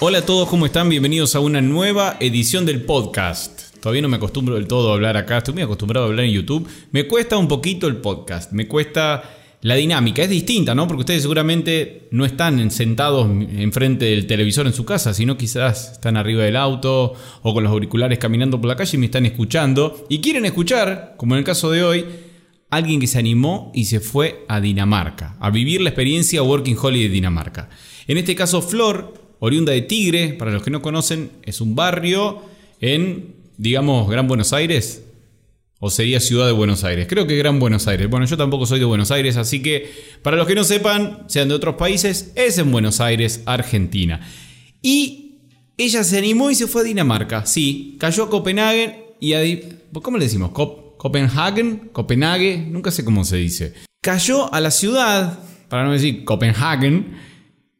Hola a todos, ¿cómo están? Bienvenidos a una nueva edición del podcast. Todavía no me acostumbro del todo a hablar acá, estoy muy acostumbrado a hablar en YouTube. Me cuesta un poquito el podcast, me cuesta la dinámica, es distinta, ¿no? Porque ustedes seguramente no están sentados enfrente del televisor en su casa, sino quizás están arriba del auto o con los auriculares caminando por la calle y me están escuchando y quieren escuchar, como en el caso de hoy, alguien que se animó y se fue a Dinamarca, a vivir la experiencia Working Holiday de Dinamarca. En este caso, Flor oriunda de Tigre, para los que no conocen, es un barrio en, digamos, Gran Buenos Aires. O sería Ciudad de Buenos Aires. Creo que Gran Buenos Aires. Bueno, yo tampoco soy de Buenos Aires, así que para los que no sepan, sean de otros países, es en Buenos Aires, Argentina. Y ella se animó y se fue a Dinamarca. Sí, cayó a Copenhague y a... ¿Cómo le decimos? Copenhagen, Copenhague, nunca sé cómo se dice. Cayó a la ciudad, para no decir Copenhagen,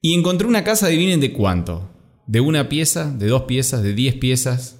y encontré una casa, adivinen de cuánto. De una pieza, de dos piezas, de diez piezas,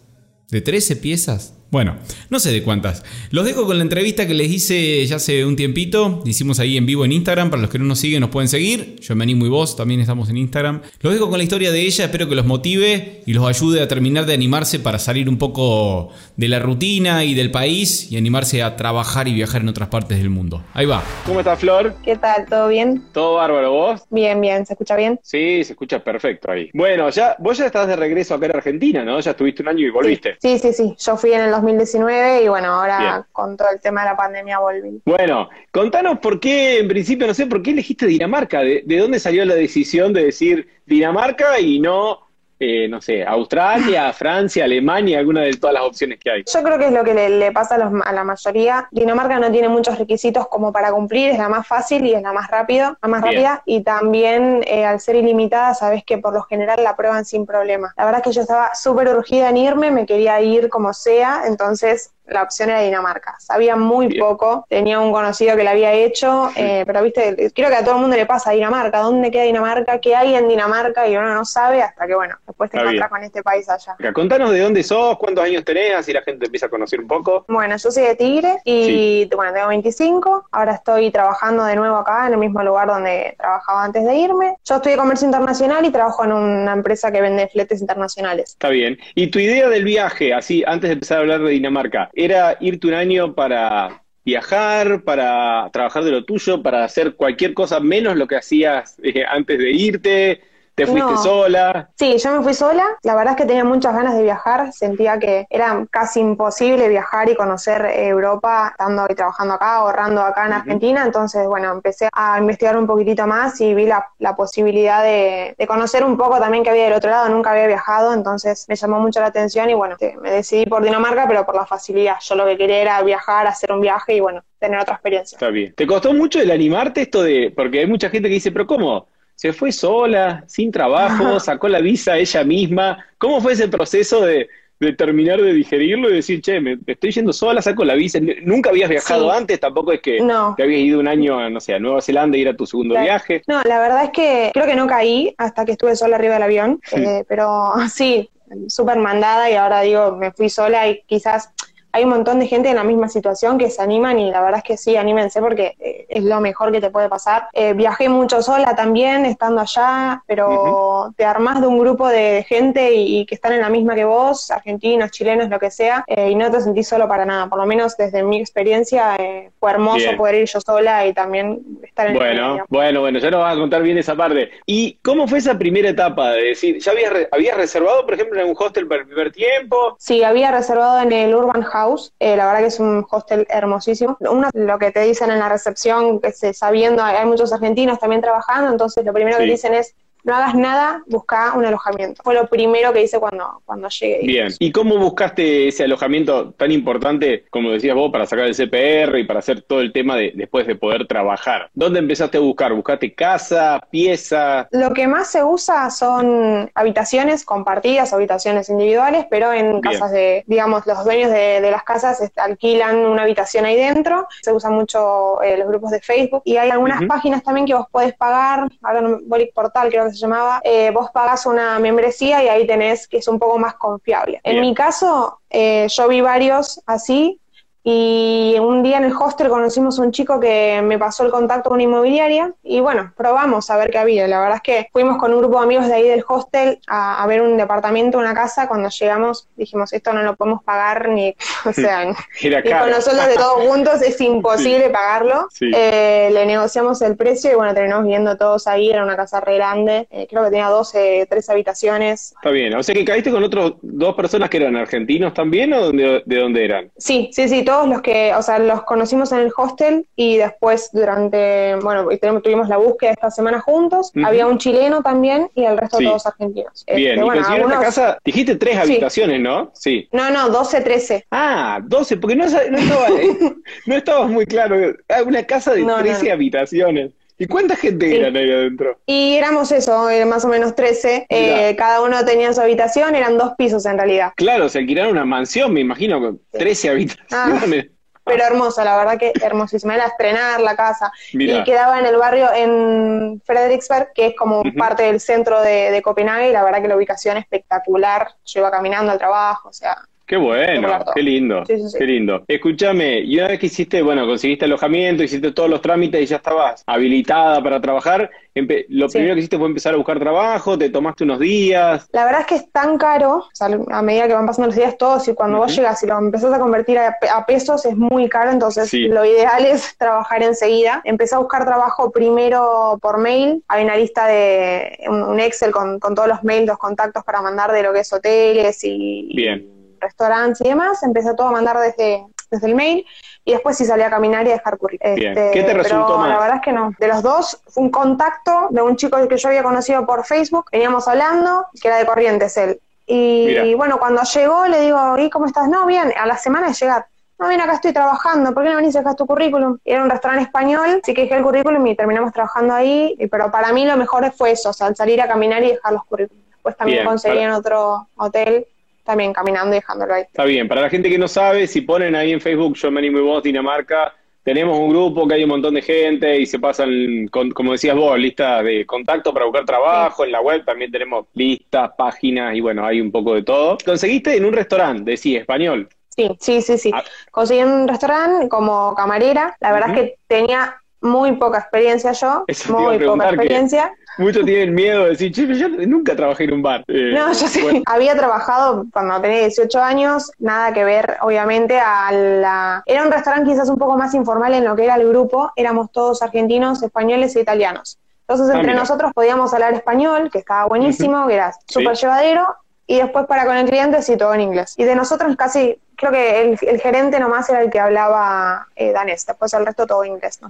de trece piezas. Bueno, no sé de cuántas. Los dejo con la entrevista que les hice ya hace un tiempito. Hicimos ahí en vivo en Instagram. Para los que no nos siguen, nos pueden seguir. Yo me animo y vos también estamos en Instagram. Los dejo con la historia de ella. Espero que los motive y los ayude a terminar de animarse para salir un poco de la rutina y del país y animarse a trabajar y viajar en otras partes del mundo. Ahí va. ¿Cómo estás, Flor? ¿Qué tal? ¿Todo bien? Todo bárbaro, ¿vos? Bien, bien. ¿Se escucha bien? Sí, se escucha perfecto ahí. Bueno, ya, vos ya estás de regreso acá en Argentina, ¿no? Ya estuviste un año y volviste. Sí, sí, sí. Yo fui en el 2019 y bueno, ahora con todo el tema de la pandemia volví. Bueno, contanos por qué, en principio, no sé, por qué elegiste Dinamarca, de, de dónde salió la decisión de decir Dinamarca y no eh, no sé, Australia, Francia, Alemania, alguna de todas las opciones que hay. Yo creo que es lo que le, pasa a, la mayoría. Dinamarca no tiene muchos requisitos como para cumplir, es la más fácil y es la más rápido, la más rápida. Y también eh, al ser ilimitada, sabes que por lo general la prueban sin problema. La verdad es que yo estaba súper urgida en irme, me quería ir como sea, entonces la opción era Dinamarca. Sabía muy poco, tenía un conocido que la había hecho, eh, pero viste, creo que a todo el mundo le pasa Dinamarca, ¿dónde queda Dinamarca? ¿Qué hay en Dinamarca? Y uno no sabe hasta que, bueno, después te encuentras con este país allá. Contanos de dónde sos, cuántos años tenés, así la gente empieza a conocer un poco. Bueno, yo soy de Tigre y, bueno, tengo 25, ahora estoy trabajando de nuevo acá, en el mismo lugar donde trabajaba antes de irme. Yo estudié comercio internacional y trabajo en una empresa que vende fletes internacionales. Está bien. ¿Y tu idea del viaje, así, antes de empezar a hablar de Dinamarca, era irte un año para viajar, para trabajar de lo tuyo, para hacer cualquier cosa menos lo que hacías eh, antes de irte? ¿Te fuiste sola? Sí, yo me fui sola. La verdad es que tenía muchas ganas de viajar. Sentía que era casi imposible viajar y conocer Europa estando y trabajando acá, ahorrando acá en Argentina. Entonces, bueno, empecé a investigar un poquitito más y vi la, posibilidad de, conocer un poco también que había del otro lado. Nunca había viajado, entonces me llamó mucho la atención y bueno, me decidí por Dinamarca, pero por la facilidad. Yo lo que quería era viajar, hacer un viaje y bueno, tener otra experiencia. Está bien. ¿Te costó mucho el animarte esto de, porque hay mucha gente que dice, pero ¿cómo? Se fue sola, sin trabajo, sacó la visa ella misma. ¿Cómo fue ese proceso de, terminar de digerirlo y decir, che, me, estoy yendo sola, saco la visa? Nunca habías viajado antes, tampoco es que te habías ido un año, no sé, a Nueva Zelanda y era tu segundo viaje. No, la verdad es que creo que no caí hasta que estuve sola arriba del avión, eh, pero sí, súper mandada y ahora digo, me fui sola y quizás hay un montón de gente en la misma situación que se animan y la verdad es que sí, anímense porque eh, es lo mejor que te puede pasar. Eh, viajé mucho sola también, estando allá, pero te armás de un grupo de gente y, que están en la misma que vos, argentinos, chilenos, lo que sea, eh, y no te sentís solo para nada. Por lo menos desde mi experiencia fue hermoso poder ir yo sola y también estar en Bueno, el bueno, bueno, ya nos vas a contar bien esa parte. ¿Y cómo fue esa primera etapa de decir, ya habías, habías reservado, por ejemplo, en un hostel para el primer tiempo? Sí, había reservado en el Urban House eh, la verdad que es un hostel hermosísimo. Lo que te dicen en la recepción, que se sabiendo, hay muchos argentinos también trabajando, entonces lo primero que dicen es no hagas nada, busca un alojamiento. Fue lo primero que hice cuando, cuando llegué. Bien. ¿Y cómo buscaste ese alojamiento tan importante, como decías vos, para sacar el CPR y para hacer todo el tema de después de poder trabajar? ¿Dónde empezaste a buscar? ¿Buscaste casa, pieza? Lo que más se usa son habitaciones compartidas, habitaciones individuales, pero en casas de, digamos, los dueños de, las casas alquilan una habitación ahí dentro. Se usan mucho eh, los grupos de Facebook y hay algunas páginas también que vos podés pagar, ahora no, Bolic Portal creo que se llamaba, eh, vos pagas una membresía y ahí tenés que es un poco más confiable. En mi caso, eh, yo vi varios así, y un día en el hostel conocimos a un chico que me pasó el contacto con una inmobiliaria y bueno, probamos a ver qué había. La verdad es que fuimos con un grupo de amigos de ahí del hostel a, ver un departamento, una casa. Cuando llegamos dijimos, esto no lo podemos pagar ni, o sea, y con nosotros de todos juntos es imposible pagarlo. Eh, le negociamos el precio y bueno, terminamos viendo todos ahí. Era una casa re grande, eh, creo que tenía 12, 13 habitaciones. Está bien, o sea que caíste con otros dos personas que eran argentinos también o de, de dónde eran? Sí, sí, sí, todos los que, o sea, los conocimos en el hostel y después durante, bueno, tuvimos la búsqueda esta semana juntos. Había un chileno también y el resto todos argentinos. Bien, este, y bueno, casa, dijiste tres habitaciones, ¿no? Sí. No, no, 12, 13. Ah, 12, porque no, no estaba, no estabas muy claro. Ah, una casa de 13 habitaciones. ¿Y cuánta gente eran ahí adentro? Y éramos eso, más o menos 13. Eh, cada uno tenía su habitación, eran dos pisos en realidad. Claro, se alquilaron una mansión, me imagino, con 13 habitaciones. Ah, pero hermosa, la verdad que hermosísima. Era estrenar la casa. Y quedaba en el barrio en Frederiksberg, que es como parte del centro de, de Copenhague, y la verdad que la ubicación espectacular. Yo iba caminando al trabajo, o sea, Qué bueno, qué lindo, qué lindo. Escúchame, y una vez que hiciste, bueno, conseguiste alojamiento, hiciste todos los trámites y ya estabas habilitada para trabajar, lo primero que hiciste fue empezar a buscar trabajo, te tomaste unos días. La verdad es que es tan caro, o sea, a medida que van pasando los días todos, y cuando vos llegas y lo empezás a convertir a, pesos es muy caro, entonces lo ideal es trabajar enseguida. Empecé a buscar trabajo primero por mail, hay una lista de un, Excel con, con todos los mails, los contactos para mandar de lo que es hoteles y... Bien restaurantes y demás, empecé todo a mandar desde, desde el mail y después sí salí a caminar y a dejar currículum. Este, ¿Qué te resultó pero La verdad es que no. De los dos, fue un contacto de un chico que yo había conocido por Facebook, veníamos hablando, que era de Corrientes él. Y, bueno, cuando llegó le digo, ¿y cómo estás? No, bien, a la semana de llegar. No, bien, acá estoy trabajando, ¿por qué no venís a dejar tu currículum? era un restaurante español, sí que dejé el currículum y terminamos trabajando ahí, pero para mí lo mejor fue eso, o sea, salir a caminar y dejar los currículums. Después también conseguí en otro hotel también caminando y dejándolo ahí. Está bien, para la gente que no sabe, si ponen ahí en Facebook Yo me animo y vos Dinamarca, tenemos un grupo que hay un montón de gente y se pasan, como decías vos, listas de contacto para buscar trabajo. En la web también tenemos listas, páginas y bueno, hay un poco de todo. ¿Conseguiste en un restaurante, decía, español? Sí, sí, sí, sí. Ah. Conseguí en un restaurante como camarera. La verdad es que tenía muy poca experiencia yo, muy poca experiencia. Muchos tienen miedo de decir, che, yo nunca trabajé en un bar. Eh, no, yo sí. Había trabajado cuando tenía 18 años, nada que ver, obviamente, a la... Era un restaurante quizás un poco más informal en lo que era el grupo, éramos todos argentinos, españoles e italianos. Entonces, ah, entre nosotros podíamos hablar español, que estaba buenísimo, que era súper llevadero, y después para con el cliente sí todo en inglés. Y de nosotros casi creo que el, gerente nomás era el que hablaba eh, danés, después el resto todo inglés,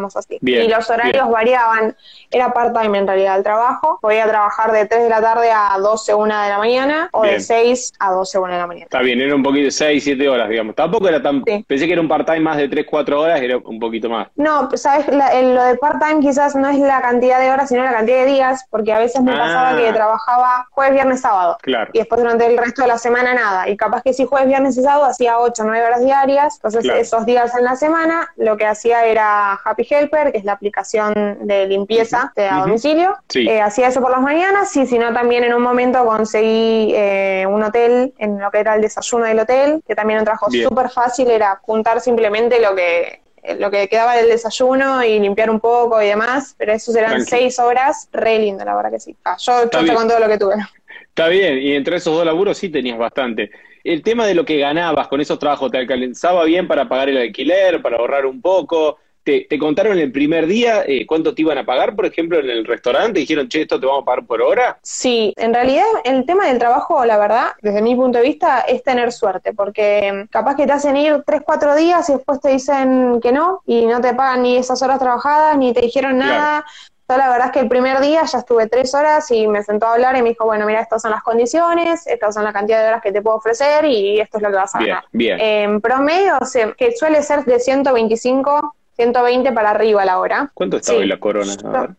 nos así. y los horarios variaban, era part-time en realidad el trabajo, podía trabajar de 3 de la tarde a 12, 1 de la mañana, o de 6 a 12, 1 de la mañana. Está bien, era un poquito de 6, 7 horas, digamos. Tampoco era tan... Pensé que era un part-time más de 3, 4 horas, era un poquito más. No, sabes, lo de part-time quizás no es la cantidad de horas, sino la cantidad de días, porque a veces me pasaba que ah. trabajaba jueves, viernes, sábado. Claro. Y después durante el resto de la semana nada. Y capaz que si jueves, viernes y sábado hacía 8 o 9 horas diarias, entonces esos días en la semana lo que hacía era Happy Helper, que es la aplicación de limpieza de domicilio, eh, hacía eso por las mañanas y si no también en un momento conseguí eh, un hotel en lo que era el desayuno del hotel, que también un trabajo súper fácil, era juntar simplemente lo que lo que quedaba del desayuno y limpiar un poco y demás, pero eso eran seis horas, re lindo, la verdad que sí. Ah, yo, yo con todo lo que tuve. Está bien, y entre esos dos laburos sí tenías bastante el tema de lo que ganabas con esos trabajos, ¿te alcanzaba bien para pagar el alquiler, para ahorrar un poco? ¿Te, contaron el primer día eh, cuánto te iban a pagar, por ejemplo, en el restaurante? ¿Dijeron, che, esto te vamos a pagar por hora? Sí, en realidad el tema del trabajo, la verdad, desde mi punto de vista, es tener suerte, porque capaz que te hacen ir tres, cuatro días y después te dicen que no, y no te pagan ni esas horas trabajadas, ni te dijeron nada. Yo la verdad es que el primer día ya estuve tres horas y me sentó a hablar y me dijo, bueno, mira, estas son las condiciones, estas son la cantidad de horas que te puedo ofrecer y esto es lo que vas a Bien, ganar. bien. En promedio, o sea, que suele ser de 125, 120 para arriba la hora. ¿Cuánto está Sí. hoy la corona?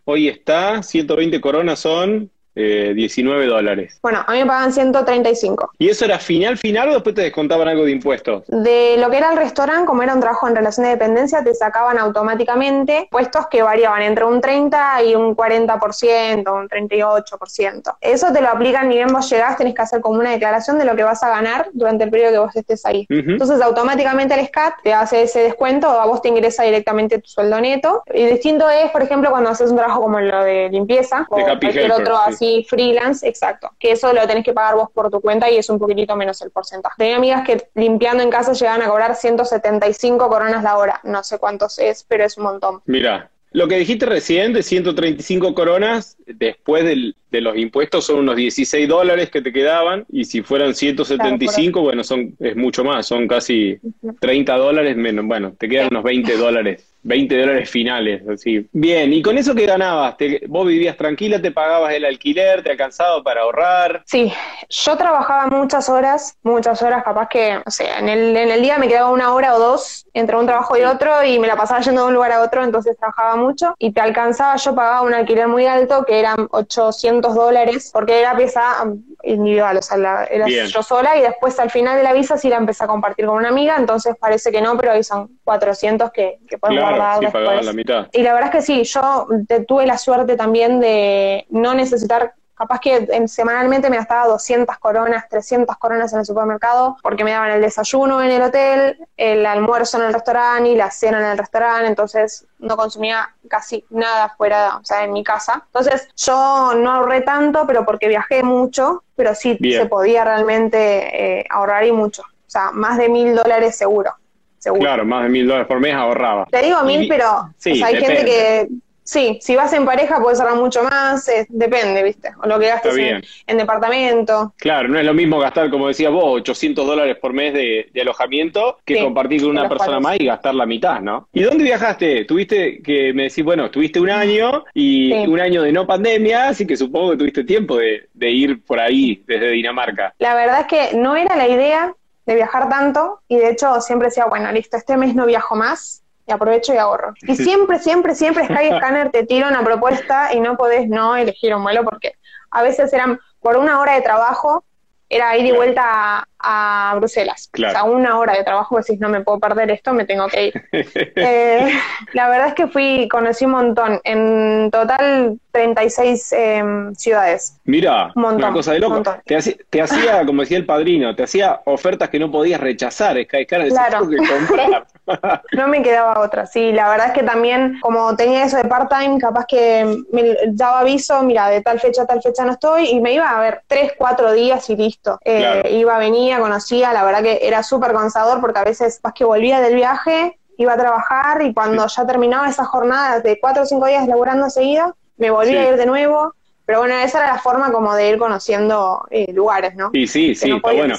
Hoy está, 120 coronas son eh, 19 dólares. Bueno, a mí me pagan 135. ¿Y eso era final, final o después te descontaban algo de impuestos? De lo que era el restaurante, como era un trabajo en relación de dependencia, te sacaban automáticamente puestos que variaban entre un 30 y un 40%, un 38%. Eso te lo aplican ni bien vos llegás, tenés que hacer como una declaración de lo que vas a ganar durante el periodo que vos estés ahí. Entonces automáticamente el SCAT te hace ese descuento, a vos te ingresa directamente tu sueldo neto. Y distinto es, por ejemplo, cuando haces un trabajo como lo de limpieza o De cualquier Helper, otro sí. así freelance, exacto, que eso lo tenés que pagar vos por tu cuenta y es un poquitito menos el porcentaje. Tenía amigas que limpiando en casa llegaban a cobrar 175 coronas la hora, no sé cuántos es, pero es un montón. Mira, lo que dijiste recién de 135 coronas, después del- de los impuestos son unos 16 dólares que te quedaban, y si fueran 175, bueno, son es mucho más, son casi 30 dólares menos, bueno, te quedan unos 20 dólares, 20 dólares finales, así. Bien, ¿y con eso qué ganabas? ¿Te- ¿Vos vivías tranquila, te pagabas el alquiler, te alcanzaba para ahorrar? Sí, yo trabajaba muchas horas, muchas horas, capaz que, o sea, en el, en el día me quedaba una hora o dos entre un trabajo y otro y me la pasaba yendo de un lugar a otro, entonces trabajaba mucho y te alcanzaba, yo pagaba un alquiler muy alto que eran 800 dólares porque era pieza individual, o sea, la- era Bien. yo sola y después al final de la visa sí la empecé a compartir con una amiga, entonces parece que no, pero ahí son 400 que, que guardar Claro, sí, después. pagabas la mitad. Y la verdad es que sí, yo te- tuve la suerte también de no necesitar, capaz que en- semanalmente me gastaba 200 coronas, 300 coronas en el supermercado, porque me daban el desayuno en el hotel, el almuerzo en el restaurante y la cena en el restaurante, entonces no consumía casi nada fuera, o sea, en mi casa. Entonces yo no ahorré tanto, pero porque viajé mucho, pero sí Bien. se podía realmente eh, ahorrar y mucho. O sea, más de mil dólares seguro. Seguro. Claro, más de mil dólares por mes ahorraba. Te digo mil, Y- pero sí, o sea, hay depende. gente que, sí, si vas en pareja puedes ahorrar mucho más, depende, ¿viste? O lo que gastes en, departamento. Claro, no es lo mismo gastar, como decías vos, 800 dólares por mes de, de alojamiento que Sí, compartir con una persona cuales. más y gastar la mitad, ¿no? ¿Y dónde viajaste? Tuviste que me decís, bueno, tuviste un año y Sí. un año de no pandemia, así que supongo que tuviste tiempo de, de ir por ahí desde Dinamarca. La verdad es que no era la idea de viajar tanto y de hecho siempre decía, bueno, listo, este mes no viajo más y aprovecho y ahorro. Y siempre, siempre, siempre Skyscanner te tira una propuesta y no podés no elegir un vuelo porque a veces eran por una hora de trabajo, era ir y vuelta a, Bruselas. Claro. O sea, una hora de trabajo, decís, no me puedo perder esto, me tengo que ir. Eh, la verdad es que fui, conocí un montón. En total, 36 em, ciudades. Mira, montón, una cosa de loco. montón. Te hacía, te hacía, como decía el padrino, te hacía ofertas que no podías rechazar, Skyscanner, decís, Claro. tengo que comprar. No me quedaba otra, sí. La verdad es que también, como tenía eso de part-time, capaz que me daba aviso, mira, de tal fecha a tal fecha no estoy, y me iba a ver tres, cuatro días y listo. Eh, Claro. Iba, venía, conocía, la verdad que era súper cansador porque a veces, más que volvía del viaje, iba a trabajar y cuando ya terminaba esa jornada de cuatro o cinco días laburando seguida, me volvía Sí. a ir de nuevo. Pero bueno, esa era la forma como de ir conociendo eh, lugares, ¿no? Y sí, Que sí, no está bueno.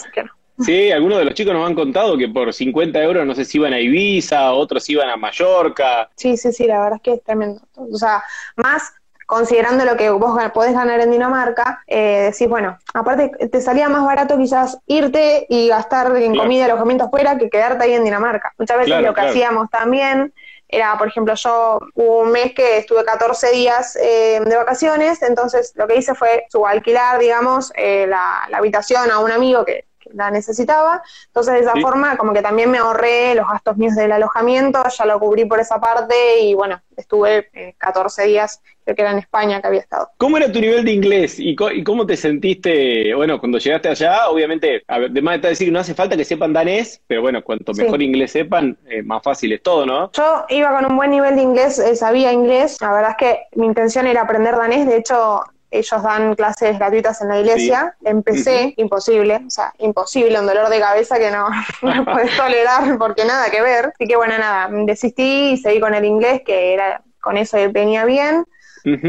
no. Sí, algunos de los chicos nos han contado que por 50 euros no sé si iban a Ibiza, otros iban a Mallorca. Sí, sí, sí, la verdad es que es tremendo. O sea, más considerando lo que vos podés ganar en Dinamarca, eh, decís, bueno, aparte te salía más barato quizás irte y gastar en Claro. comida y alojamiento afuera que quedarte ahí en Dinamarca. Muchas veces Claro, lo que claro. hacíamos también era, por ejemplo, yo hubo un mes que estuve 14 días eh, de vacaciones, entonces lo que hice fue subalquilar, digamos, eh, la, la habitación a un amigo que la necesitaba. Entonces, de esa Sí. forma, como que también me ahorré los gastos míos del alojamiento, ya lo cubrí por esa parte y bueno, estuve eh, 14 días, creo que era en España que había estado. ¿Cómo era tu nivel de inglés y, y cómo te sentiste, bueno, cuando llegaste allá? Obviamente, a ver, de más está decir no hace falta que sepan danés, pero bueno, cuanto Sí. mejor inglés sepan, eh, más fácil es todo, ¿no? Yo iba con un buen nivel de inglés, eh, sabía inglés, la verdad es que mi intención era aprender danés, de hecho ellos dan clases gratuitas en la iglesia, empecé, imposible, o sea, imposible, un dolor de cabeza que no, no podés tolerar porque nada que ver, así que bueno, nada, desistí y seguí con el inglés, que era con eso venía bien.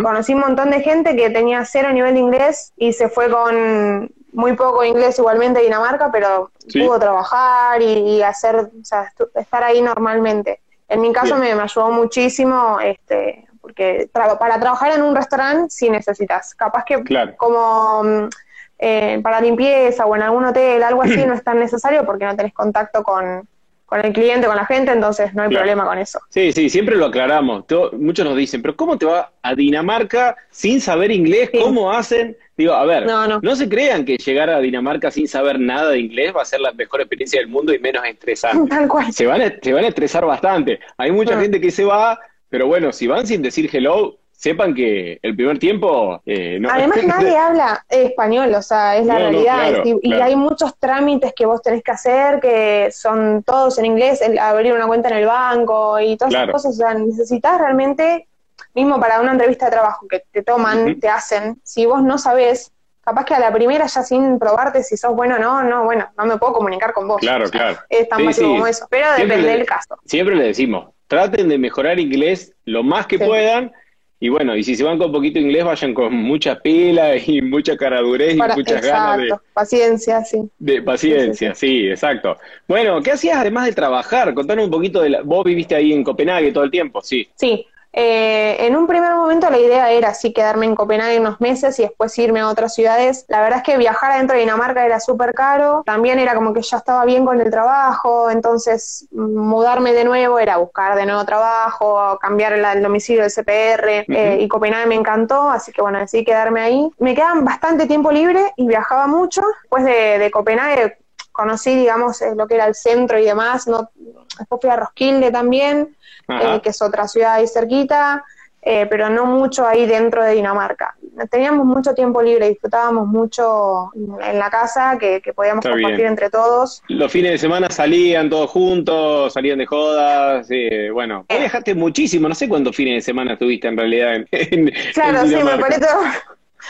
Conocí un montón de gente que tenía cero nivel de inglés y se fue con muy poco inglés igualmente a Dinamarca, pero Sí. pudo trabajar y, y hacer, o sea, estar ahí normalmente. En mi caso me, me ayudó muchísimo, este, porque para trabajar en un restaurante sí necesitas. Capaz que como mm, eh, para limpieza o en algún hotel, algo así, no es tan necesario porque no tenés contacto con, con el cliente, con la gente, entonces no hay problema con eso. Sí, sí, siempre lo aclaramos. muchos nos dicen, pero ¿cómo te va a Dinamarca sin saber inglés? ¿Cómo hacen? Digo, a ver, no, se crean que llegar a Dinamarca sin saber nada de inglés va a ser la mejor experiencia del mundo y menos estresante. Tal cual. Se van a, se van a estresar bastante. Hay mucha ah. gente que se va, pero bueno, si van sin decir hello, sepan que el primer tiempo... Eh, no, Además nadie habla español, o sea, es la realidad. y, hay muchos trámites que vos tenés que hacer que son todos en inglés, el abrir una cuenta en el banco y todas esas cosas. O sea, necesitas realmente, mismo para una entrevista de trabajo que te toman, te hacen, si vos no sabés, capaz que a la primera ya sin probarte si sos bueno o no, no, bueno, no me puedo comunicar con vos. Claro, claro. Es tan sí, como eso, pero depende del caso. Siempre le decimos, traten de mejorar inglés lo más que puedan y bueno, y si se van con poquito inglés, vayan con mucha pila y mucha caradurez y muchas ganas de... Paciencia, sí. De paciencia, sí, exacto. Bueno, ¿qué hacías además de trabajar? Contanos un poquito de la... Vos viviste ahí en Copenhague todo el tiempo, sí. Sí, eh, en un primer momento la idea era así quedarme en Copenhague unos meses y después irme a otras ciudades. La verdad es que viajar adentro de Dinamarca era súper caro, también era como que ya estaba bien con el trabajo, entonces mudarme de nuevo era buscar de nuevo trabajo, cambiar el, domicilio del CPR eh, y Copenhague me encantó, así que bueno, decidí quedarme ahí. Me quedan bastante tiempo libre y viajaba mucho. Después de, Copenhague conocí, digamos, eh, lo que era el centro y demás, no, después fui a Roskilde también eh, que es otra ciudad ahí cerquita, eh, pero no mucho ahí dentro de Dinamarca. Teníamos mucho tiempo libre, disfrutábamos mucho en la casa que, podíamos compartir entre todos. Los fines de semana salían todos juntos, salían de jodas, eh, bueno, vos viajaste muchísimo, no sé cuántos fines de semana estuviste en realidad en, Claro, sí, me parece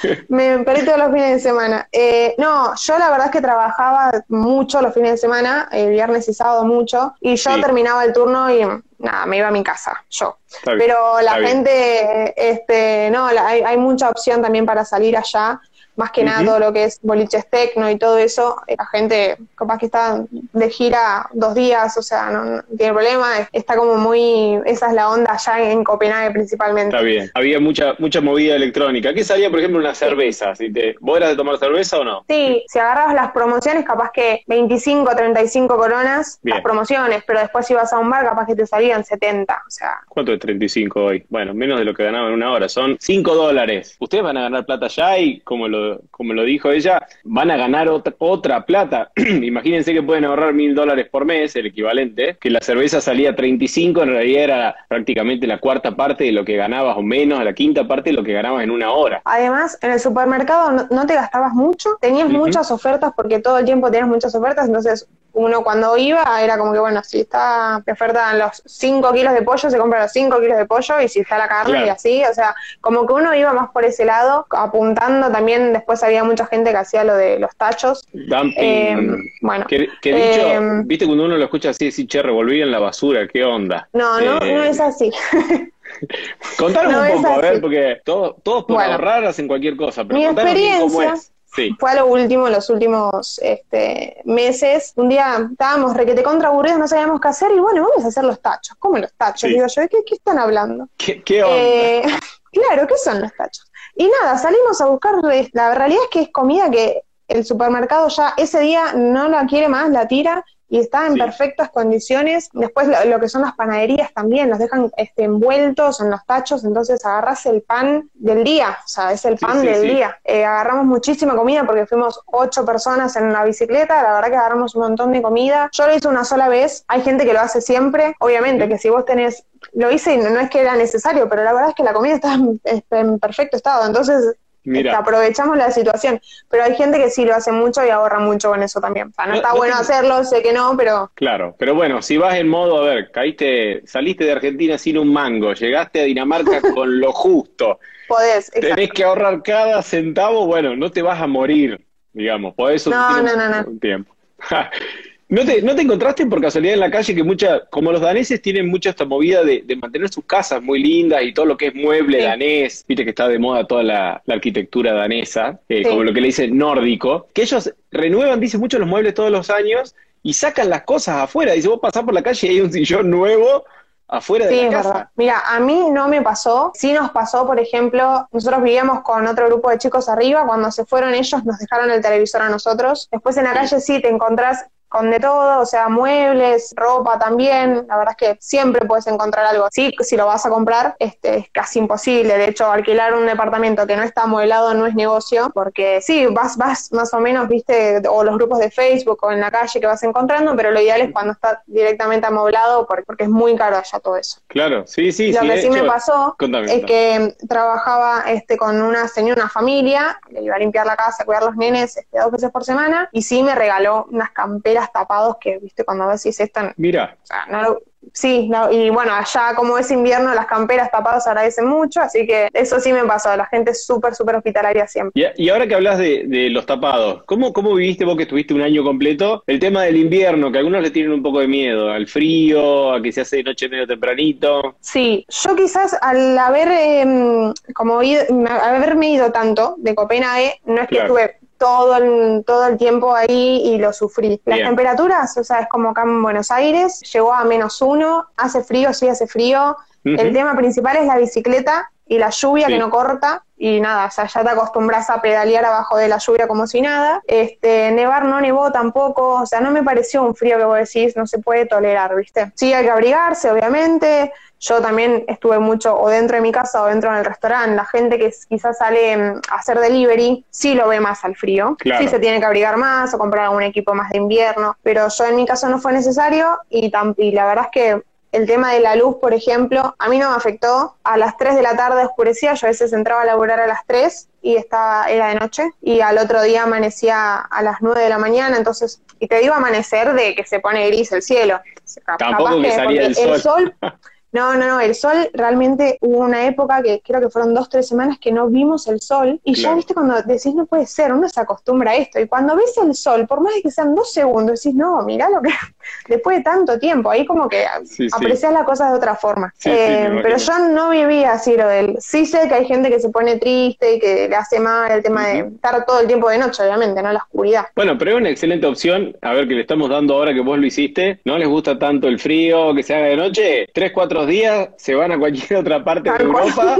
me perdí todos los fines de semana. Eh, no, yo la verdad es que trabajaba mucho los fines de semana, el viernes y sábado mucho, y yo terminaba el turno y nada, me iba a mi casa, yo. Pero la gente, este, no, hay, hay mucha opción también para salir allá más que nada todo lo que es boliches tecno y todo eso, la gente capaz que está de gira dos días, o sea, no, tiene problema, está como muy, esa es la onda allá en Copenhague principalmente. Está bien, había mucha mucha movida electrónica. ¿Qué salía, por ejemplo, una cerveza? Si te, ¿Vos eras de tomar cerveza o no? Sí, si agarrabas las promociones, capaz que 25, 35 coronas, las promociones, pero después si vas a un bar, capaz que te salían 70, o sea. ¿Cuánto es 35 hoy? Bueno, menos de lo que ganaba en una hora, son 5 dólares. Ustedes van a ganar plata ya y como lo como lo dijo ella, van a ganar otra, otra plata. Imagínense que pueden ahorrar mil dólares por mes, el equivalente, que la cerveza salía 35, en realidad era prácticamente la cuarta parte de lo que ganabas o menos, la quinta parte de lo que ganabas en una hora. Además, en el supermercado no, te gastabas mucho, tenías muchas ofertas porque todo el tiempo tenías muchas ofertas, entonces uno cuando iba era como que, bueno, si está te ofertan los 5 kilos de pollo, se compra los 5 kilos de pollo y si está la carne y así, o sea, como que uno iba más por ese lado, apuntando también, después había mucha gente que hacía lo de los tachos. Dumping. Eh, bueno. Que, dicho, eh, viste cuando uno lo escucha así, decir, che, revolví en la basura, ¿qué onda? No, no, no es así. Contanos un poco, a ver, porque todos, todos por ahorrar hacen cualquier cosa, pero mi experiencia, cómo es. Fue a lo último, los últimos este, meses. Un día estábamos requete contra aburridos, no sabíamos qué hacer y bueno, vamos a hacer los tachos. ¿Cómo los tachos? Digo yo, ¿qué, ¿qué, están hablando? ¿Qué, qué onda? Eh, claro, ¿qué son los tachos? Y nada, salimos a buscar, la realidad es que es comida que el supermercado ya ese día no la quiere más, la tira y está en perfectas condiciones. Después lo, que son las panaderías también, los dejan este, envueltos en los tachos, entonces agarras el pan del día, o sea, es el pan del día. Eh, agarramos muchísima comida porque fuimos ocho personas en la bicicleta, la verdad que agarramos un montón de comida. Yo lo hice una sola vez, hay gente que lo hace siempre, obviamente que si vos tenés, lo hice y no es que era necesario, pero la verdad es que la comida está en perfecto estado, entonces aprovechamos la situación. Pero hay gente que sí lo hace mucho y ahorra mucho con eso también. O sea, no, está bueno hacerlo, sé que no, pero. Claro, pero bueno, si vas en modo, a ver, caíste, saliste de Argentina sin un mango, llegaste a Dinamarca con lo justo. Podés. Tenés que ahorrar cada centavo, bueno, no te vas a morir, digamos. Podés no. un tiempo. ¿No te, ¿No te encontraste por casualidad en la calle que mucha, como los daneses tienen mucha esta movida de, mantener sus casas muy lindas y todo lo que es mueble danés, viste que está de moda toda la, arquitectura danesa, eh, como lo que le dicen nórdico, que ellos renuevan, dice mucho los muebles todos los años y sacan las cosas afuera. Dice, vos pasás por la calle y hay un sillón nuevo afuera de Sí, la es casa. verdad. Mira, a mí no me pasó. Sí nos pasó, por ejemplo, nosotros vivíamos con otro grupo de chicos arriba. Cuando se fueron ellos, nos dejaron el televisor a nosotros. Después en la calle sí te encontrás con de todo, o sea, muebles, ropa también. La verdad es que siempre puedes encontrar algo. Sí, si lo vas a comprar, este, es casi imposible. De hecho, alquilar un departamento que no está amueblado no es negocio, porque sí, vas, vas más o menos, viste, o los grupos de Facebook o en la calle que vas encontrando, pero lo ideal es cuando está directamente amoblado, porque, porque es muy caro allá todo eso. Claro, sí, sí, Lo sí. que sí me pasó es que trabajaba este, con una señora, una familia, le iba a limpiar la casa, cuidar los nenes este, dos veces por semana, y sí me regaló unas camperas tapados que, viste, cuando decís esto, o Mira, sea, no lo- Sí, no, y bueno, allá como es invierno, las camperas tapadas agradecen mucho, así que eso sí me pasó, la gente es súper, súper hospitalaria siempre. y, y ahora que hablas de, de los tapados, ¿cómo, ¿cómo viviste vos que estuviste un año completo el tema del invierno, que algunos le tienen un poco de miedo, al frío, a que se hace de noche medio tempranito? Sí, yo quizás al haber em, como ido, haberme ido tanto de Copenhague, no es que Claro. estuve todo el, todo el tiempo ahí y lo sufrí. Las Bien. temperaturas, o sea, es como acá en Buenos Aires, llegó a menos uno, hace frío, sí hace frío. El tema principal es la bicicleta y la lluvia Sí. que no corta y nada, o sea, ya te acostumbras a pedalear abajo de la lluvia como si nada. Este, nevar no nevó tampoco, o sea, no me pareció un frío que vos decís, no se puede tolerar, ¿viste? Sí hay que abrigarse, obviamente. Yo también estuve mucho o dentro de mi casa o dentro del restaurante. La gente que quizás sale mm, a hacer delivery sí lo ve más al frío. Claro. Sí se tiene que abrigar más o comprar algún equipo más de invierno. Pero yo en mi caso no fue necesario y, y la verdad es que el tema de la luz, por ejemplo, a mí no me afectó. A las 3 de la tarde oscurecía, yo a veces entraba a laburar a las 3 y estaba, era de noche, y al otro día amanecía a las 9 de la mañana, entonces, y te digo amanecer de que se pone gris el cielo. Cap- Tampoco que salía el sol. no, no, no, el sol realmente hubo una época que creo que fueron dos, tres semanas que no vimos el sol y ya viste cuando decís no puede ser, uno se acostumbra a esto y cuando ves el sol, por más de que sean dos segundos, decís no, mirá lo que, después de tanto tiempo, ahí como que Sí, sí. aprecias las cosas de otra forma. Sí, sí, Eh, pero yo no vivía así lo del, sí sé que hay gente que se pone triste y que le hace mal el tema de estar todo el tiempo de noche, obviamente, no la oscuridad. Bueno, pero es una excelente opción, a ver, que le estamos dando ahora que vos lo hiciste. ¿No les gusta tanto el frío, que se haga de noche? Tres, cuatro días se van a cualquier otra parte de. Europa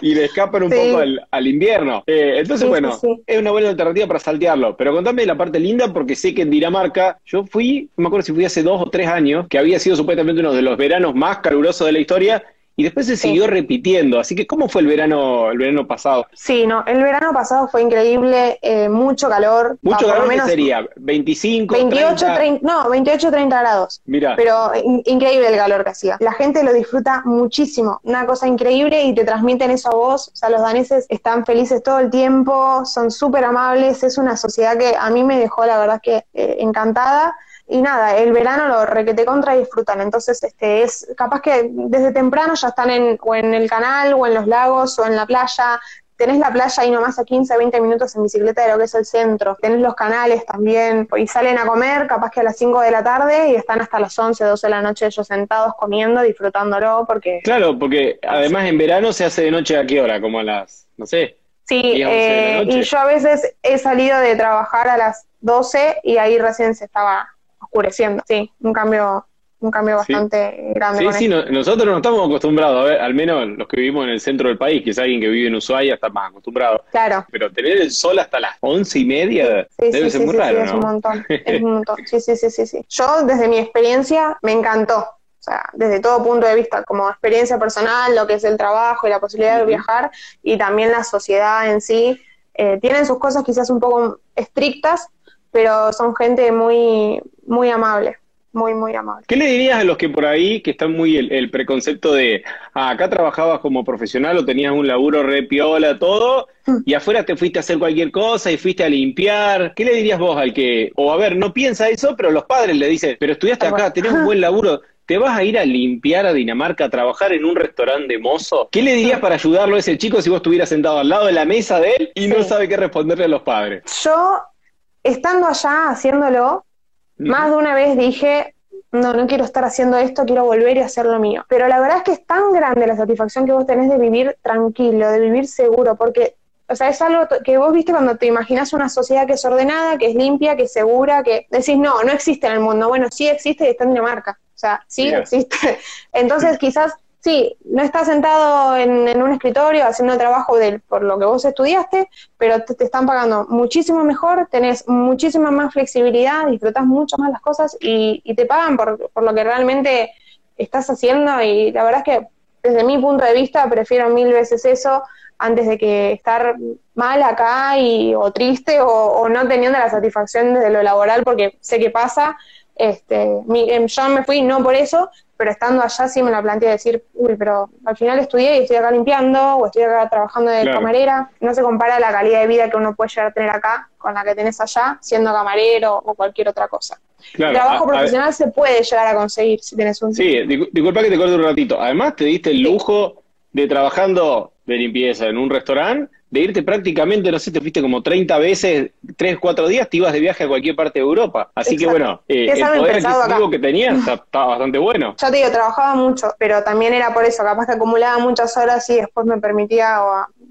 y le escapan un Sí. poco al, al invierno. Eh, entonces, Sí, bueno, sí. es una buena alternativa para saltearlo. Pero contame la parte linda, porque sé que en Dinamarca, yo fui, no me acuerdo si fui hace dos o tres años, que había sido supuestamente uno de los veranos más calurosos de la historia, y después se Sí. siguió repitiendo. Así que, ¿cómo fue el verano, el verano pasado? Sí, no, el verano pasado fue increíble, eh, mucho calor. Mucho por lo calor, ¿qué menos sería? ¿25, 28, 30? 30, no, 28, 30 grados. Mira. Pero in- increíble el calor que hacía. La gente lo disfruta muchísimo. Una cosa increíble y te transmiten eso a vos. O sea, los daneses están felices todo el tiempo, son súper amables. Es una sociedad que a mí me dejó, la verdad, que eh, encantada. Y nada, el verano lo requete contra y disfrutan. Entonces, este es capaz que desde temprano ya están en, o en el canal, o en los lagos, o en la playa. Tenés la playa ahí nomás a 15, 20 minutos en bicicleta de lo que es el centro. Tenés los canales también. Y salen a comer, capaz que a las 5 de la tarde, y están hasta las 11, 12 de la noche ellos sentados comiendo, disfrutándolo, porque Claro, porque además en verano se hace de noche a qué hora, como a las, no sé. Sí, 10, 11 de la eh, y yo a veces he salido de trabajar a las 12 y ahí recién se estaba oscureciendo. Sí, un cambio, un cambio Sí. bastante grande. Sí, con sí, no- nosotros no estamos acostumbrados, a ver, al menos los que vivimos en el centro del país, que es alguien que vive en Ushuaia, está más acostumbrado. Claro. Pero tener el sol hasta las once y media Sí, debe sí, ser muy raro, sí, es un ¿no? montón, es un montón. Sí, sí, sí, sí, sí. Yo desde mi experiencia me encantó. O sea, desde todo punto de vista, como experiencia personal, lo que es el trabajo y la posibilidad de viajar y también la sociedad en sí, eh, tienen sus cosas quizás un poco estrictas, pero son gente muy, muy amable, muy, muy amable. ¿Qué le dirías a los que por ahí, que están muy el, el preconcepto de, ah, acá trabajabas como profesional o tenías un laburo re piola, todo, y afuera te fuiste a hacer cualquier cosa y fuiste a limpiar? ¿Qué le dirías vos al que, o a ver, no piensa eso, pero los padres le dicen, pero estudiaste acá, tenés un buen laburo, ¿te vas a ir a limpiar a Dinamarca, a trabajar en un restaurante de mozo? ¿Qué le dirías para ayudarlo a ese chico si vos estuvieras sentado al lado de la mesa de él y no sabe qué responderle a los padres? Yo, estando allá haciéndolo, Más de una vez dije, no, no quiero estar haciendo esto, quiero volver y hacer lo mío. Pero la verdad es que es tan grande la satisfacción que vos tenés de vivir tranquilo, de vivir seguro, porque, o sea, es algo que vos viste cuando te imaginas una sociedad que es ordenada, que es limpia, que es segura, que decís, no, no existe en el mundo. Bueno, sí existe y está en Dinamarca. O sea, sí existe. Entonces, quizás sí, no estás sentado en, un escritorio haciendo el trabajo de, por lo que vos estudiaste, pero te, están pagando muchísimo mejor, tenés muchísima más flexibilidad, disfrutas mucho más las cosas y, te pagan por, por, lo que realmente estás haciendo y la verdad es que desde mi punto de vista prefiero mil veces eso antes de que estar mal acá y, o triste o, no teniendo la satisfacción de lo laboral porque sé que pasa. Este, em, yo me fui no por eso, pero estando allá sí me la planteé decir, uy, pero al final estudié y estoy acá limpiando o estoy acá trabajando de camarera. No se compara la calidad de vida que uno puede llegar a tener acá con la que tenés allá, siendo camarero o cualquier otra cosa. el trabajo profesional se puede llegar a conseguir si tenés un... Sí, disculpa que te corte un ratito. Además te diste el lujo de trabajando de limpieza en un restaurante de irte prácticamente, no sé, te fuiste como 30 veces, 3, 4 días, te ibas de viaje a cualquier parte de Europa. Así que bueno, eh, el poder adquisitivo que tenías estaba bastante bueno. Ya te digo, trabajaba mucho, pero también era por eso, capaz que acumulaba muchas horas y después me permitía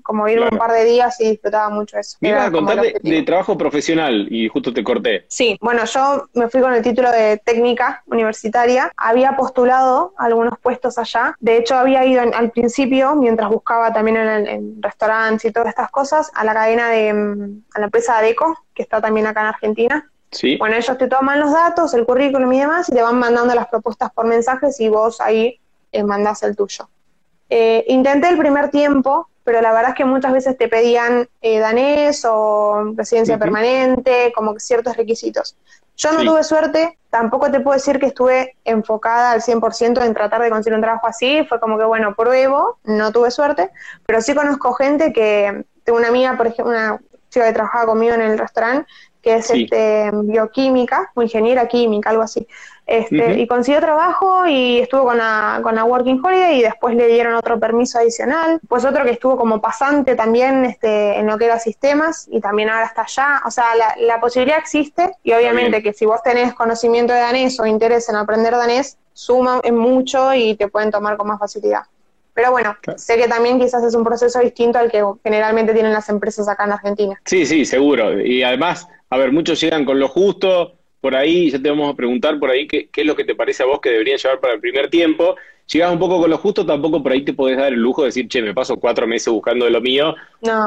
como irme un par de días y disfrutaba mucho eso. Me ibas a contar de, trabajo profesional y justo te corté. Sí, bueno, yo me fui con el título de técnica universitaria, había postulado algunos puestos allá, de hecho había ido al principio, mientras buscaba también en, en restaurantes y todo estas cosas a la cadena de, mm, a la empresa ADECO, que está también acá en Argentina. Sí. Bueno, ellos te toman los datos, el currículum y demás, y te van mandando las propuestas por mensajes y vos ahí eh, mandás el tuyo. Eh, intenté el primer tiempo, pero la verdad es que muchas veces te pedían eh, danés o residencia permanente, como ciertos requisitos. Yo no tuve suerte, tampoco te puedo decir que estuve enfocada al 100% en tratar de conseguir un trabajo así, fue como que, bueno, pruebo, no tuve suerte, pero sí conozco gente que, tengo una amiga, por ejemplo, una chica que trabajaba conmigo en el restaurante, que es este, bioquímica, o ingeniera química, algo así. Este, Y consiguió trabajo y estuvo con la, con la Working Holiday y después le dieron otro permiso adicional. Pues otro que estuvo como pasante también este, en lo que era sistemas y también ahora está allá. O sea, la, la posibilidad existe y obviamente que si vos tenés conocimiento de danés o interés en aprender danés, suma en mucho y te pueden tomar con más facilidad. Pero bueno, sé que también quizás es un proceso distinto al que generalmente tienen las empresas acá en Argentina. Sí, sí, seguro. Y además, a ver, muchos llegan con lo justo, por ahí, ya te vamos a preguntar por ahí qué, es lo que te parece a vos que deberían llevar para el primer tiempo. Llegas un poco con lo justo, tampoco por ahí te podés dar el lujo de decir, che, me paso cuatro meses buscando de lo mío.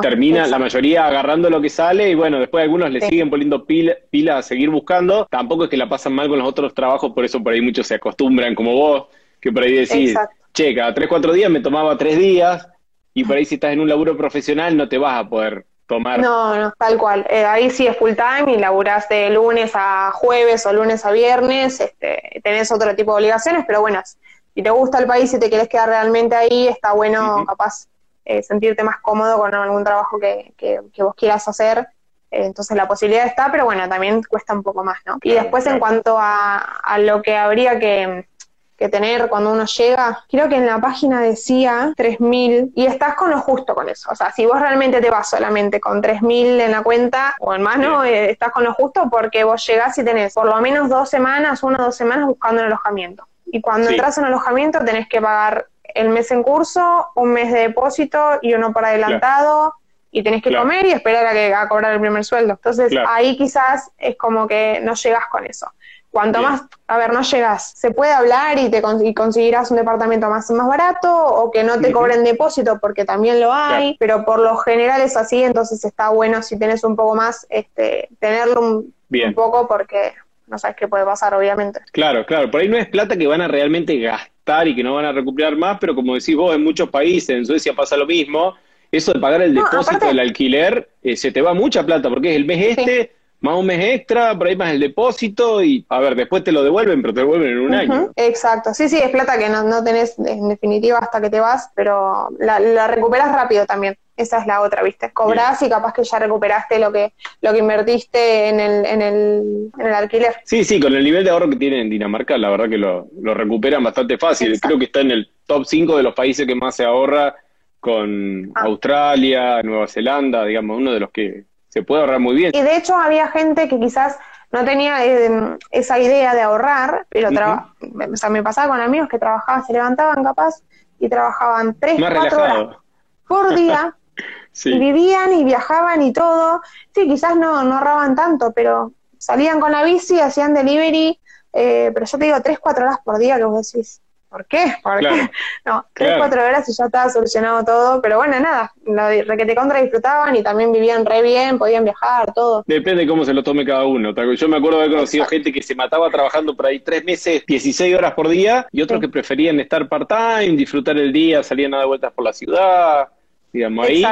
Termina la mayoría agarrando lo que sale y bueno, después algunos le siguen poniendo pila, pila a seguir buscando. Tampoco es que la pasan mal con los otros trabajos, por eso por ahí muchos se acostumbran como vos, que por ahí decís, che, cada tres, cuatro días me tomaba tres días y por ahí si estás en un laburo profesional no te vas a poder tomar. No, no, tal cual. Eh, ahí sí es full time y laburás de lunes a jueves o lunes a viernes, este, tenés otro tipo de obligaciones, pero bueno, si te gusta el país y te quieres quedar realmente ahí, está bueno capaz eh, sentirte más cómodo con algún trabajo que, que, vos quieras hacer. Eh, entonces la posibilidad está, pero bueno, también cuesta un poco más, ¿no? Y después en cuanto a, a lo que habría que, que tener cuando uno llega. Creo que en la página decía 3.000 y estás con lo justo con eso. O sea, si vos realmente te vas solamente con 3.000 en la cuenta o en mano, eh, estás con lo justo porque vos llegás y tenés por lo menos dos semanas, una o dos semanas buscando un alojamiento. Y cuando entras en alojamiento tenés que pagar el mes en curso, un mes de depósito y uno por adelantado. Y tenés que comer y esperar a, que, a cobrar el primer sueldo. Entonces ahí quizás es como que no llegas con eso. Cuanto más, a ver, no llegas, se puede hablar y te conseguirás un departamento más, más barato o que no te cobren depósito porque también lo hay, pero por lo general es así, entonces está bueno si tienes un poco más, este, tenerlo un, poco porque no sabes qué puede pasar, obviamente. Claro, claro, por ahí no es plata que van a realmente gastar y que no van a recuperar más, pero como decís vos, en muchos países, en Suecia pasa lo mismo, eso de pagar el depósito del alquiler, eh, se te va mucha plata porque es el mes este más un mes extra, por ahí más el depósito y, a ver, después te lo devuelven, pero te devuelven en un año. Exacto, sí, sí, es plata que no, no, tenés en definitiva hasta que te vas, pero la, recuperas rápido también. Esa es la otra, ¿viste? Cobras y capaz que ya recuperaste lo que lo que invertiste en el, en el, en el alquiler. Sí, sí, con el nivel de ahorro que tienen en Dinamarca, la verdad que lo, lo recuperan bastante fácil. Creo que está en el top 5 de los países que más se ahorra con ah. Australia, Nueva Zelanda, digamos, uno de los que se puede ahorrar muy bien. Y de hecho había gente que quizás no tenía eh, esa idea de ahorrar, pero o sea, me pasaba con amigos que trabajaban, se levantaban capaz y trabajaban tres, cuatro horas por día. Y vivían y viajaban y todo. Sí, quizás no, no ahorraban tanto, pero salían con la bici, hacían delivery, Eh, pero yo te digo, tres, cuatro horas por día que vos decís, ¿por qué? ¿Por qué? No, tres, cuatro horas y ya estaba solucionado todo. Pero bueno, nada, lo que te contra disfrutaban y también vivían re bien, podían viajar, todo. Depende de cómo se lo tome cada uno. Yo me acuerdo de haber conocido gente que se mataba trabajando por ahí tres meses, 16 horas por día, y otros que preferían estar part-time, disfrutar el día, salían a dar vueltas por la ciudad. Digamos, ahí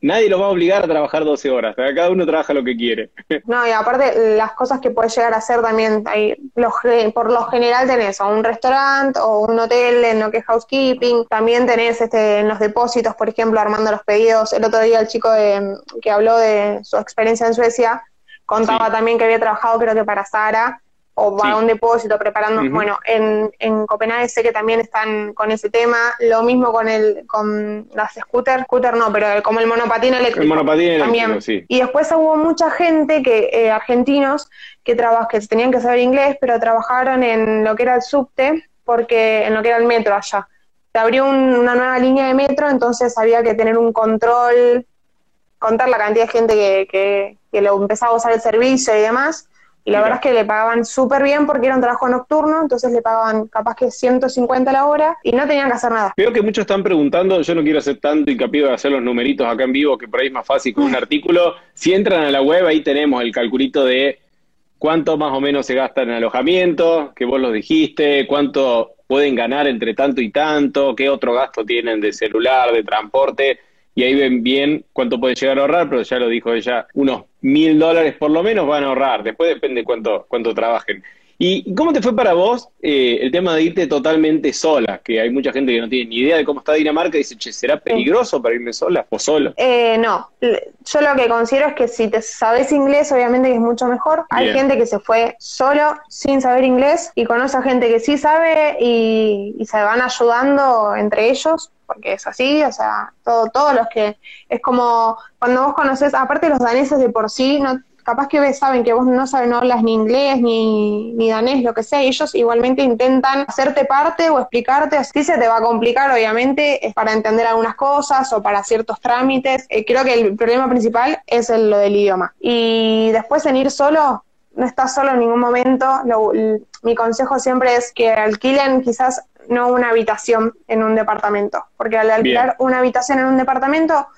nadie los va a obligar a trabajar 12 horas, cada uno trabaja lo que quiere. No, y aparte las cosas que puedes llegar a hacer también, ahí, los, por lo general tenés o un restaurante o un hotel en lo que es housekeeping, también tenés este, en los depósitos, por ejemplo, armando los pedidos. El otro día el chico que habló de su experiencia en Suecia contaba también que había trabajado creo que para Sara o va a un depósito preparando. Bueno, en, en Copenhague sé que también están con ese tema. Lo mismo con el con las scooters, scooter no, pero como el monopatín eléctrico. El monopatín eléctrico, sí. Y después hubo mucha gente que eh, argentinos que trabaj que tenían que saber inglés, pero trabajaron en lo que era el subte, porque en lo que era el metro allá. Se abrió una nueva línea de metro, entonces había que tener un control, contar la cantidad de gente que, que, que lo empezaba a usar el servicio y demás y la verdad es que le pagaban súper bien porque era un trabajo nocturno, entonces le pagaban capaz que 150 la hora y no tenían que hacer nada. Veo que muchos están preguntando, yo no quiero hacer tanto hincapié de hacer los numeritos acá en vivo, que por ahí es más fácil con un artículo. Si entran a la web, ahí tenemos el calculito de cuánto más o menos se gasta en alojamiento, que vos lo dijiste, cuánto pueden ganar entre tanto y tanto, qué otro gasto tienen de celular, de transporte y ahí ven bien cuánto pueden llegar a ahorrar, pero ya lo dijo ella, unos mil dólares por lo menos van a ahorrar, después depende cuánto, cuánto trabajen. ¿Y cómo te fue para vos eh, el tema de irte totalmente sola? Que hay mucha gente que no tiene ni idea de cómo está Dinamarca y dice, che, ¿será peligroso para irme sola o solo? Eh, no, yo lo que considero es que si te sabes inglés, obviamente que es mucho mejor. Hay gente que se fue solo, sin saber inglés, y conoce a gente que sí sabe y, y se van ayudando entre ellos porque es así, o sea, todo, todos los que, es como cuando vos conoces, aparte los daneses de por sí, no, capaz que saben que vos no sabes, no hablas ni inglés, ni, ni danés, lo que sea, ellos igualmente intentan hacerte parte o explicarte, así se te va a complicar, obviamente, es para entender algunas cosas o para ciertos trámites. Eh, creo que el problema principal es lo del idioma. Y después en ir solo, no estás solo en ningún momento. mi consejo siempre es que alquilen quizás no una habitación en un departamento, porque al alquilar una habitación en un departamento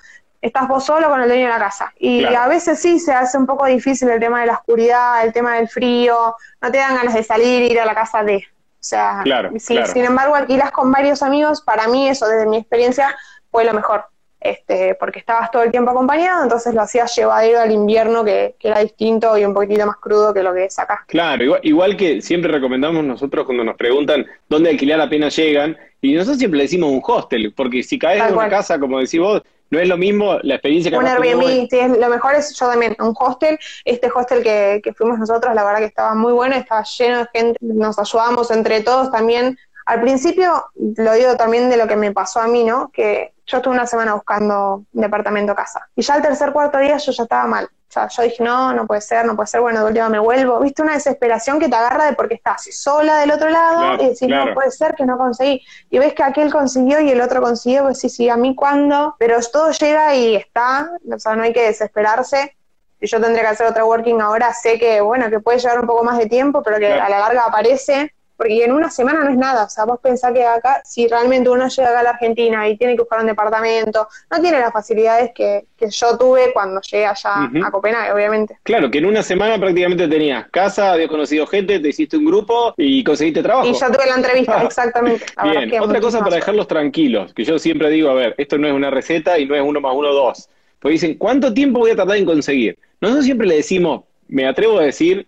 estás vos solo con el dueño de la casa. Y a veces sí se hace un poco difícil el tema de la oscuridad, el tema del frío, no te dan ganas de salir ir a la casa de. O sea, sin embargo alquilas con varios amigos, para mí eso desde mi experiencia fue lo mejor este, porque estabas todo el tiempo acompañado, entonces lo hacías llevadero al invierno que, era distinto y un poquitito más crudo que lo que es acá. Claro, igual, que siempre recomendamos nosotros cuando nos preguntan dónde alquilar apenas llegan, y nosotros siempre le decimos un hostel, porque si caes en una casa, como decís vos, no es lo mismo la experiencia que Un Airbnb, sí, lo mejor es yo también, un hostel, este hostel que, que fuimos nosotros, la verdad que estaba muy bueno, estaba lleno de gente, nos ayudamos entre todos también. Al principio, lo digo también de lo que me pasó a mí, ¿no? Que yo estuve una semana buscando departamento casa. Y ya el tercer, cuarto día yo ya estaba mal. O sea, yo dije, no, no puede ser, no puede ser, bueno, de última me vuelvo. Viste una desesperación que te agarra de porque estás sola del otro lado y decís, no puede ser que no conseguí. Y ves que aquel consiguió y el otro consiguió, pues sí, sí, a mí cuándo. Pero todo llega y está, o sea, no hay que desesperarse. Si yo tendría que hacer otra working ahora, sé que, bueno, que puede llevar un poco más de tiempo, pero que a la larga aparece porque en una semana no es nada, o sea, vos pensás que acá, si realmente uno llega acá a la Argentina y tiene que buscar un departamento, no tiene las facilidades que, que yo tuve cuando llegué allá a Copenhague, obviamente. Claro, que en una semana prácticamente tenías casa, habías conocido gente, te hiciste un grupo y conseguiste trabajo. Y ya tuve la entrevista, exactamente. Bien, otra cosa para dejarlos tranquilos, que yo siempre digo, a ver, esto no es una receta y no es uno más uno, dos. Pues dicen, ¿cuánto tiempo voy a tardar en conseguir? Nosotros siempre le decimos, me atrevo a decir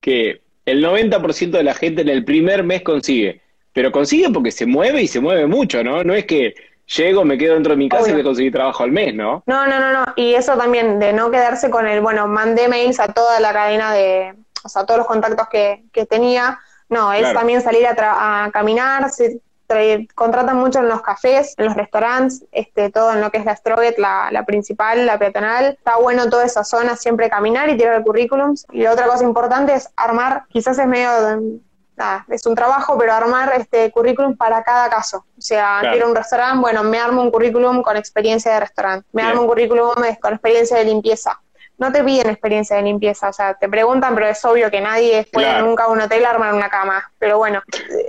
que el 90% de la gente en el primer mes consigue. Pero consigue porque se mueve y se mueve mucho, ¿no? No es que llego, me quedo dentro de mi casa y voy a conseguir trabajo al mes, ¿no? No, no, no, no. Y eso también, de no quedarse con el, bueno, mandé mails a toda la cadena de, o sea, a todos los contactos que, que tenía. No, es también salir a, a caminar, contratan mucho en los cafés, en los restaurantes, este, todo en lo que es la Stroget, la, la principal, la peatonal. Está bueno toda esa zona, siempre caminar y tirar currículums. Y otra cosa importante es armar, quizás es medio Nada, es un trabajo, pero armar este currículum para cada caso. O sea, quiero un restaurante, bueno, me armo un currículum con experiencia de restaurante, me armo un currículum con experiencia de limpieza, no te piden experiencia de limpieza, o sea, te preguntan, pero es obvio que nadie puede Claro. nunca a un hotel armar una cama. Pero bueno,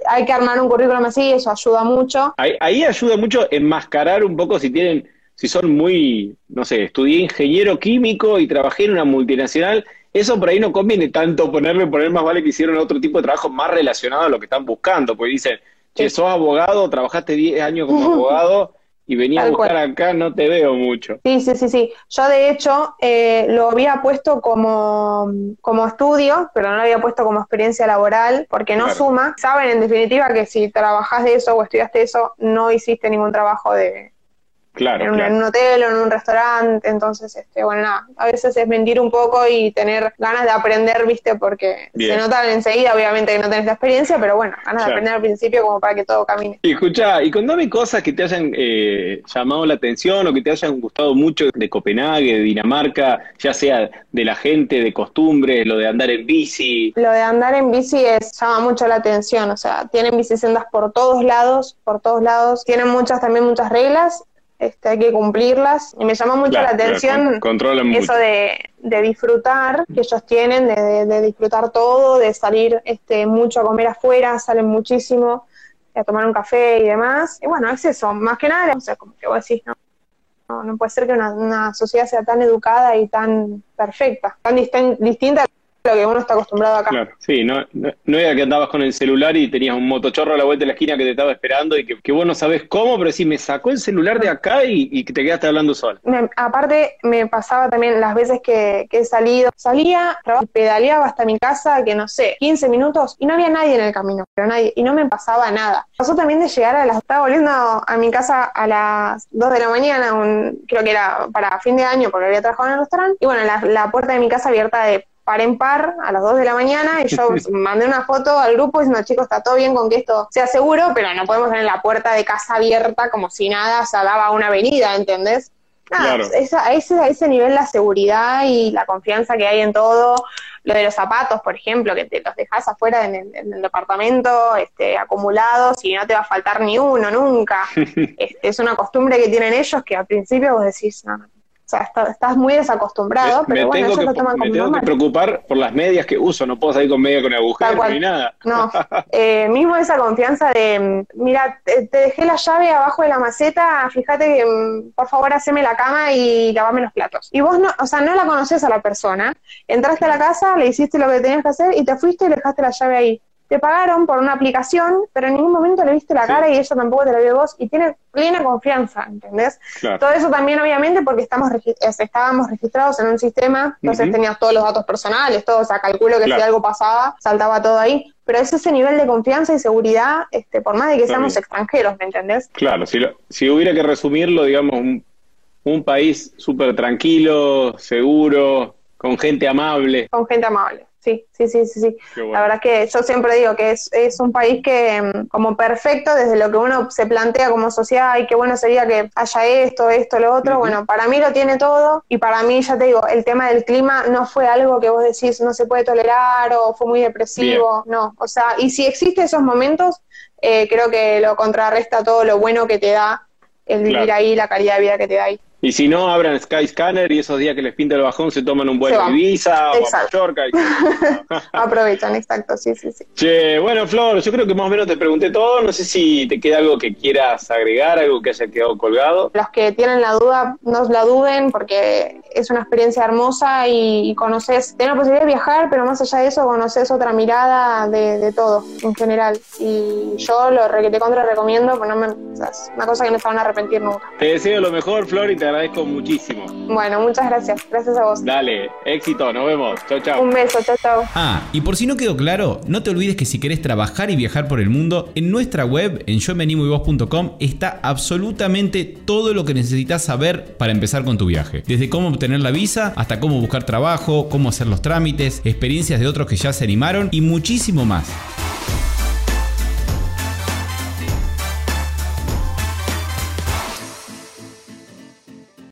hay que armar un currículum así, eso ayuda mucho. Ahí, ahí ayuda mucho enmascarar un poco si tienen, si son muy, no sé, estudié ingeniero químico y trabajé en una multinacional. Eso por ahí no conviene tanto ponerle, poner más vale que hicieron otro tipo de trabajo más relacionado a lo que están buscando, porque dicen, che, sos abogado, trabajaste 10 años como abogado y venía a buscar cual. acá, no te veo mucho. Sí, sí, sí, sí. Yo de hecho eh, lo había puesto como, como estudio, pero no lo había puesto como experiencia laboral, porque no Claro. suma. Saben en definitiva que si trabajás de eso o estudiaste eso, no hiciste ningún trabajo de, Claro, en, un, en un hotel o en un restaurante, entonces, este, bueno, nada, a veces es mentir un poco y tener ganas de aprender, ¿viste? Porque Bien. se notan enseguida, obviamente, que no tenés la experiencia, pero bueno, ganas Claro. de aprender al principio como para que todo camine. Y escucha, y contame cosas que te hayan eh, llamado la atención o que te hayan gustado mucho de Copenhague, de Dinamarca, ya sea de la gente, de costumbres, lo de andar en bici. Lo de andar en bici es, llama mucho la atención, o sea, tienen bicisendas por todos lados, por todos lados, tienen muchas, también muchas reglas, este, hay que cumplirlas, y me llama mucho Claro, la atención eso de, de disfrutar que ellos tienen, de, de- de disfrutar todo, de salir este, mucho a comer afuera, salen muchísimo a tomar un café y demás. Y bueno, es eso, más que nada, o sea, como que vos decís, no, no, no puede ser que una, una sociedad sea tan educada y tan perfecta, tan distin- distinta lo que uno está acostumbrado acá. Claro, sí, no, no, no era que andabas con el celular y tenías un motochorro a la vuelta de la esquina que te estaba esperando y que, que vos no sabés cómo, pero sí, me sacó el celular de acá y, y te quedaste hablando sola. Me- aparte, me pasaba también las veces que, que he salido, salía, pedaleaba hasta mi casa, que no sé, 15 minutos, y no había nadie en el camino, pero nadie, y no me pasaba nada. Pasó también de llegar a las, estaba volviendo a mi casa a las 2 de la mañana, un- creo que era para fin de año, porque había trabajado en el restaurante, y bueno, la, la puerta de mi casa abierta de par en par a las 2 de la mañana y yo mandé una foto al grupo diciendo chicos está todo bien con que esto sea seguro pero no podemos tener la puerta de casa abierta como si nada se daba a una avenida ¿entendés? Nada, Claro. esa- a, ese, a ese nivel la seguridad y la confianza que hay en todo, lo de los zapatos, por ejemplo, que te los dejas afuera en el, en el departamento este, acumulados y no te va a faltar ni uno nunca. Este, es una costumbre que tienen ellos que al principio vos decís, no. O sea, está- estás muy desacostumbrado, me pero bueno, ellos que, lo toman me como tengo que preocupar por las medias que uso, no puedo salir con media con agujeros ni nada. No, eh, mismo esa confianza de, mira, te, te dejé la llave abajo de la maceta, fíjate que, mm, por favor, haceme la cama y lavame los platos. Y vos no, o sea, no la conoces a la persona, entraste a la casa, le hiciste lo que tenías que hacer y te fuiste y dejaste la llave ahí. Te pagaron por una aplicación, pero en ningún momento le viste la Sí. cara y ella tampoco te la vio vos y tiene plena confianza, ¿entendés? Claro. Todo eso también, obviamente, porque estamos estábamos registrados en un sistema, entonces tenías todos los datos personales, todo, o sea, calculo que Claro. si algo pasaba, saltaba todo ahí. Pero es ese nivel de confianza y seguridad, este, por más de que seamos extranjeros, ¿me entendés? Claro, si, lo- si hubiera que resumirlo, digamos, un, un país súper tranquilo, seguro, con gente amable. Con gente amable. Sí, sí, sí, sí, sí. Bueno. La verdad que yo siempre digo que es, es un país que mm, como perfecto desde lo que uno se plantea como sociedad y qué bueno sería que haya esto, esto, lo otro. Bueno, para mí lo tiene todo y para mí, ya te digo, el tema del clima no fue algo que vos decís no se puede tolerar o fue muy depresivo, no. O sea, y si existen esos momentos, eh, creo que lo contrarresta todo lo bueno que te da el vivir Claro. ahí, la calidad de vida que te da ahí. Y si no, abran Skyscanner y esos días que les pinta el bajón se toman un vuelo a. Ibiza o a Exacto. Mallorca. y- Aprovechan, exacto, sí, sí, sí. Che, bueno, Flor, yo creo que más o menos te pregunté todo. No sé si te queda algo que quieras agregar, algo que haya quedado colgado. Los que tienen la duda, no la duden porque es una experiencia hermosa y, conoces, tenés la posibilidad de viajar, pero más allá de eso conoces otra mirada de, de todo en general. Y yo lo que te contra recomiendo, pues no me, o sea, es una cosa que no se van a arrepentir nunca. Te deseo lo mejor, Flor, y te agradezco muchísimo. Bueno, muchas gracias, gracias a vos. Dale, éxito, nos vemos. Chau, chau. Un beso, chao, chao. Ah, y por si no quedó claro, no te olvides que si querés trabajar y viajar por el mundo, en nuestra web, en yomeanimoyvos.com, está absolutamente todo lo que necesitas saber para empezar con tu viaje. Desde cómo obtener la visa, hasta cómo buscar trabajo, cómo hacer los trámites, experiencias de otros que ya se animaron y muchísimo más.